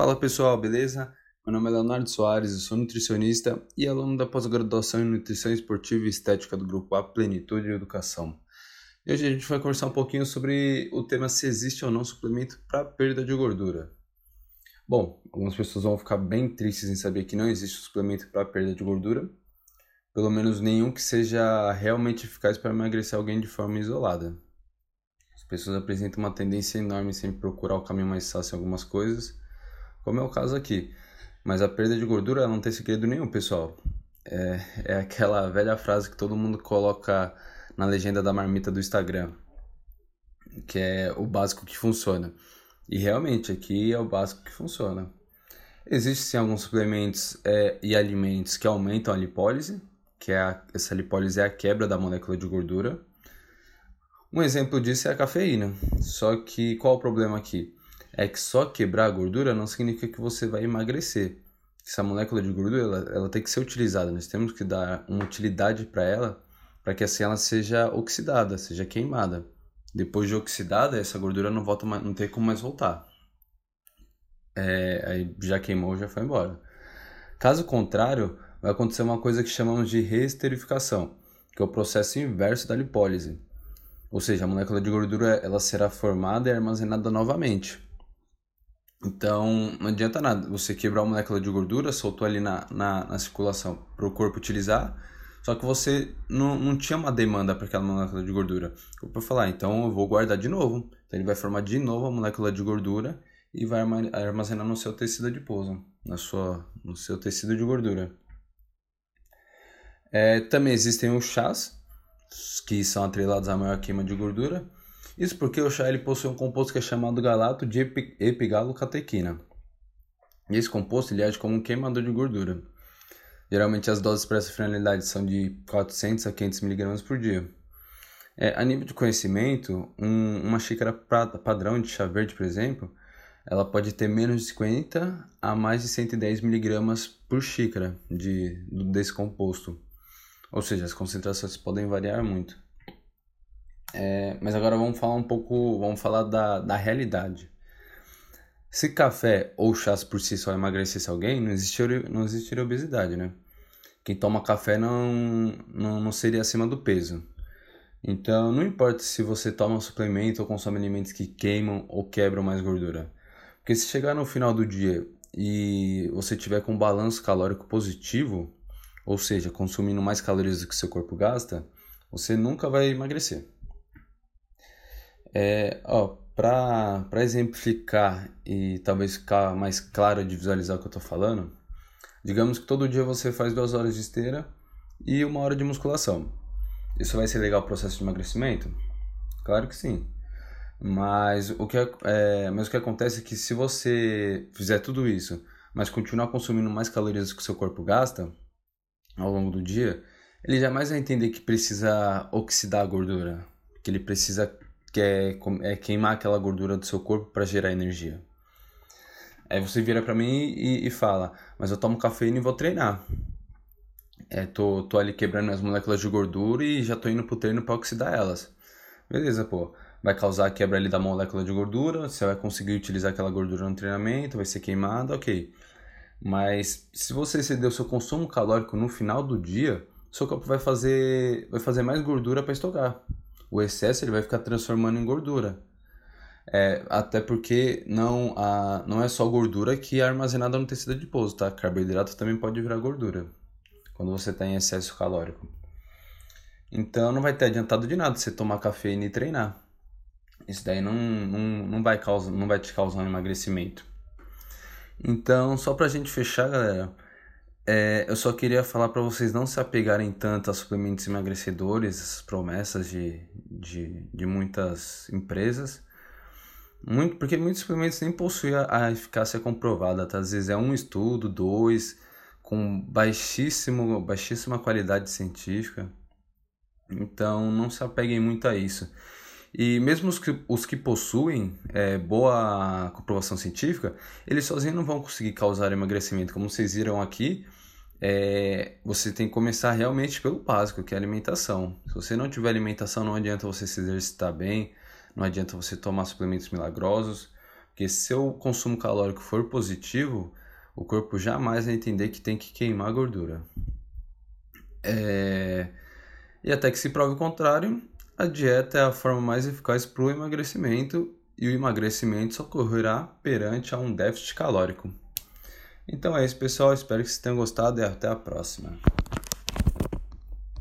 Fala pessoal, beleza? Meu nome é Leonardo Soares, eu sou nutricionista e aluno da pós-graduação em Nutrição Esportiva e Estética do Grupo A Plenitude e Educação. E hoje a gente vai conversar um pouquinho sobre o tema se existe ou não suplemento para perda de gordura. Bom, algumas pessoas vão ficar bem tristes em saber que não existe suplemento para perda de gordura, pelo menos nenhum que seja realmente eficaz para emagrecer alguém de forma isolada. As pessoas apresentam uma tendência enorme em sempre procurar o caminho mais fácil em algumas coisas como é o caso aqui. Mas a perda de gordura não tem segredo nenhum, pessoal. É, é aquela velha frase que todo mundo coloca na legenda da marmita do Instagram, que é o básico que funciona. E realmente aqui é o básico que funciona. Existem alguns suplementos é, e alimentos que aumentam a lipólise, que é a, essa lipólise é a quebra da molécula de gordura. Um exemplo disso é a cafeína. Só que qual o problema aqui? É que só quebrar a gordura não significa que você vai emagrecer. Essa molécula de gordura ela, ela tem que ser utilizada, nós temos que dar uma utilidade para ela, para que assim ela seja oxidada, seja queimada. Depois de oxidada, essa gordura não volta mais, não tem como mais voltar. É, aí já queimou, já foi embora. Caso contrário, vai acontecer uma coisa que chamamos de reesterificação, que é o processo inverso da lipólise. Ou seja, a molécula de gordura ela será formada e armazenada novamente. Então, não adianta nada você quebrar uma molécula de gordura, soltou ali na, na, na circulação para o corpo utilizar, só que você não, não tinha uma demanda para aquela molécula de gordura. O corpo falar, então eu vou guardar de novo. Então, ele vai formar de novo a molécula de gordura e vai armazenar no seu tecido adiposo, na sua, no seu tecido de gordura. É, também existem os chás, que são atrelados à maior queima de gordura. Isso porque o chá ele possui um composto que é chamado galato de epigalocatequina. Esse composto ele age como um queimador de gordura. Geralmente as doses para essa finalidade são de 400 a 500 mg por dia. É, a nível de conhecimento, um, uma xícara prata, padrão de chá verde, por exemplo, ela pode ter menos de 50 a mais de 110 mg por xícara de, desse composto. Ou seja, as concentrações podem variar muito. É, mas agora vamos falar um pouco, vamos falar da, da realidade. Se café ou chás por si só emagrecesse alguém, não existiria, não existiria obesidade, né? Quem toma café não, não, não seria acima do peso. Então, não importa se você toma um suplemento ou consome alimentos que queimam ou quebram mais gordura. Porque se chegar no final do dia e você tiver com um balanço calórico positivo, ou seja, consumindo mais calorias do que seu corpo gasta, você nunca vai emagrecer. É, ó, para exemplificar e talvez ficar mais claro de visualizar o que eu estou falando, digamos que todo dia você faz duas horas de esteira e uma hora de musculação. Isso vai ser legal o processo de emagrecimento? Claro que sim. Mas o que, é, é, mas o que acontece é que se você fizer tudo isso, mas continuar consumindo mais calorias que o seu corpo gasta ao longo do dia, ele jamais vai entender que precisa oxidar a gordura, que ele precisa que é, é queimar aquela gordura do seu corpo para gerar energia. Aí você vira para mim e, e, fala, mas eu tomo cafeína e vou treinar. É, tô, tô ali quebrando as moléculas de gordura e já tô indo pro treino para oxidar elas. Beleza, pô. Vai causar a quebra ali da molécula de gordura, você vai conseguir utilizar aquela gordura no treinamento, vai ser queimada, ok. Mas se você exceder o seu consumo calórico no final do dia, seu corpo vai fazer, vai fazer mais gordura para estocar o excesso ele vai ficar transformando em gordura. É, até porque não, a, não é só gordura que é armazenada no tecido adiposo, tá? Carboidrato também pode virar gordura quando você está em excesso calórico. Então não vai ter adiantado de nada você tomar cafeína e treinar. Isso daí não, não, não, vai, causar, não vai te causar um emagrecimento. Então, só pra gente fechar, galera, é, eu só queria falar para vocês não se apegarem tanto a suplementos emagrecedores, essas promessas de, de, de muitas empresas. Muito, porque muitos suplementos nem possuem a, a eficácia comprovada, tá? às vezes é um estudo, dois, com baixíssimo, baixíssima qualidade científica. Então não se apeguem muito a isso. E mesmo os que, os que possuem é, boa comprovação científica, eles sozinhos não vão conseguir causar emagrecimento. Como vocês viram aqui, é, você tem que começar realmente pelo básico, que é a alimentação. Se você não tiver alimentação, não adianta você se exercitar bem, não adianta você tomar suplementos milagrosos, Porque se o consumo calórico for positivo, o corpo jamais vai entender que tem que queimar gordura. É... E até que se prove o contrário, a dieta é a forma mais eficaz para o emagrecimento e o emagrecimento só ocorrerá perante a um déficit calórico. Então é isso, pessoal. Espero que vocês tenham gostado e até a próxima.